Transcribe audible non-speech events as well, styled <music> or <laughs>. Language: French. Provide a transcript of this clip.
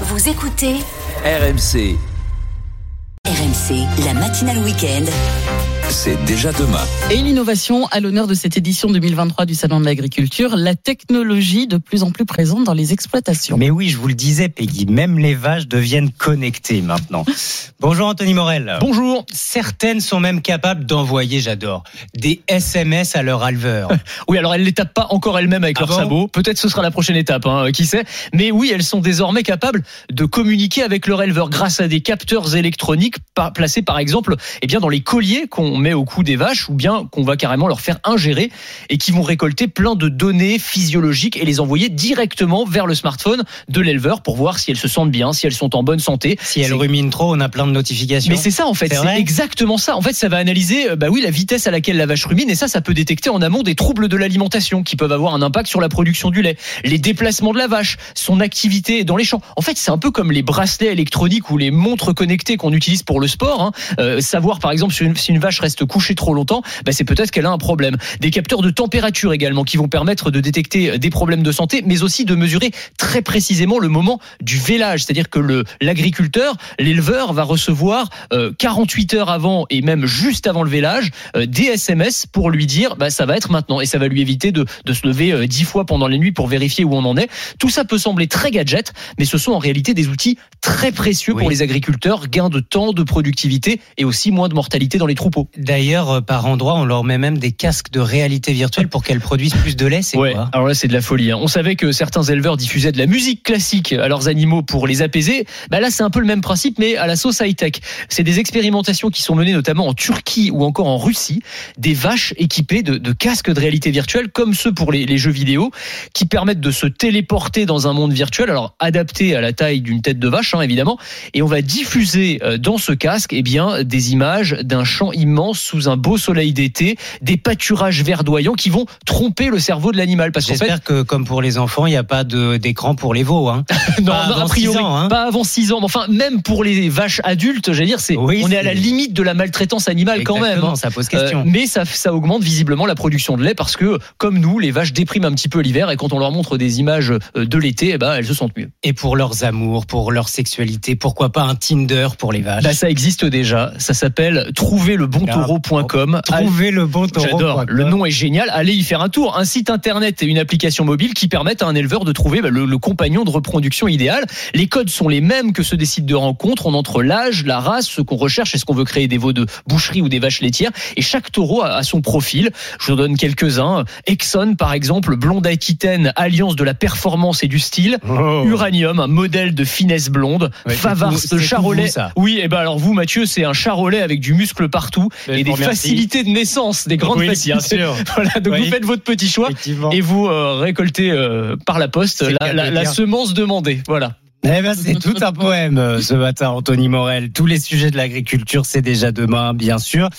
Vous écoutez RMC, RMC, la matinale week-end. C'est déjà demain. Et l'innovation à l'honneur de cette édition 2023 du Salon de l'Agriculture, la technologie de plus en plus présente dans les exploitations. Mais oui, je vous le disais, Peggy, même les vaches deviennent connectées maintenant. Bonjour Anthony Morel. Bonjour. Certaines sont même capables d'envoyer, j'adore, des SMS à leur éleveur. <laughs> Oui, alors elles ne les tapent pas encore elles-mêmes avec Ah leur bon sabot. Peut-être ce sera la prochaine étape, hein, qui sait. Mais oui, elles sont désormais capables de communiquer avec leur éleveur grâce à des capteurs électroniques placés, par exemple, eh bien dans les colliers qu'on met au cou des vaches ou bien qu'on va carrément leur faire ingérer et qui vont récolter plein de données physiologiques et les envoyer directement vers le smartphone de l'éleveur pour voir si elles se sentent bien, si elles sont en bonne santé. Si elles ruminent trop, on a plein de notifications. Mais c'est ça en fait, C'est exactement ça. En fait, ça va analyser euh, bah oui, la vitesse à laquelle la vache rumine et ça ça peut détecter en amont des troubles de l'alimentation qui peuvent avoir un impact sur la production du lait, les déplacements de la vache, son activité dans les champs. En fait, c'est un peu comme les bracelets électroniques ou les montres connectées qu'on utilise pour le sport hein. Euh, savoir par exemple si une, si une vache reste couchée trop longtemps, bah, c'est peut-être qu'elle a un problème. Des capteurs de température également qui vont permettre de détecter euh, des problèmes de santé mais aussi de mesurer très précisément le moment du vélage, c'est-à-dire que le l'agriculteur, l'éleveur va recevoir euh, 48 heures avant et même juste avant le vélage euh, des SMS pour lui dire bah ça va être maintenant et ça va lui éviter de, de se lever euh, 10 fois pendant les nuits pour vérifier où on en est. Tout ça peut sembler très gadget, mais ce sont en réalité des outils très précieux Oui. pour les agriculteurs, gain de temps, de productivité et aussi moins de mortalité dans les troupeaux. D'ailleurs, euh, par endroit, on leur met même des casques de réalité virtuelle pour qu'elles produisent plus de lait. C'est Ouais, quoi alors là c'est de la folie. hein. On savait que certains éleveurs diffusaient de la musique classique à leurs animaux pour les apaiser. Bah là c'est un peu le même principe mais à la sauce high tech. C'est des expérimentations qui sont menées notamment en Turquie ou encore en Russie. Des vaches équipées de, de casques de réalité virtuelle comme ceux pour les, les jeux vidéo qui permettent de se téléporter dans un monde virtuel. Alors adapté à la taille d'une tête de vache hein, évidemment. Et on va diffuser euh, dans ce casque eh bien des images d'un champ immense sous un beau soleil d'été, des pâturages verdoyants qui vont tromper le cerveau de l'animal parce fait J'espère que, comme pour les enfants, il n'y a pas de- d'écran pour les veaux. Hein. <laughs> non, Pas non, avant a priori, ans, hein. pas avant 6 ans. Mais enfin, même pour les vaches adultes, j'allais dire, c'est, Oui, on est à la limite de la maltraitance animale quand même. Hein. Ça pose Euh, question. mais ça, ça augmente visiblement la production de lait parce que, comme nous, les vaches dépriment un petit peu l'hiver et quand on leur montre des images euh, de l'été, eh ben, elles se sentent mieux. Et pour leurs amours, pour leur sexualité, pourquoi pas un Tinder pour les vaches? Bah, ça existe déjà. Ça s'appelle. Trouver le bon taureau. J'adore. Le nom est génial. Allez y faire un tour. Un site internet et une application mobile qui permettent à un éleveur de trouver bah, le, le compagnon de reproduction idéal. Les codes sont les mêmes que ceux des sites de rencontre. On entre l'âge, la race, ce qu'on recherche. Est-ce qu'on veut créer des veaux de boucherie ou des vaches laitières Et chaque taureau a, a son profil. Je vous en donne quelques-uns. Exxon, par exemple, blonde aquitaine, alliance de la performance et du style. Oh. Uranium, un modèle de finesse blonde. Ouais, Favars tout Charolais. vous, ça. Oui, et ben alors vous, Mathieu, c'est un Charolais avec du muscle partout et des facilités de naissance, des grandes Oui, bien facilités. sûr. <laughs> Voilà, donc Oui. vous faites votre petit choix et vous euh, récoltez euh, par la poste la, semence demandée. Voilà. Eh ben, c'est tout un poème euh, ce matin, Anthony Morel. Tous les sujets de l'agriculture, c'est déjà demain, bien sûr.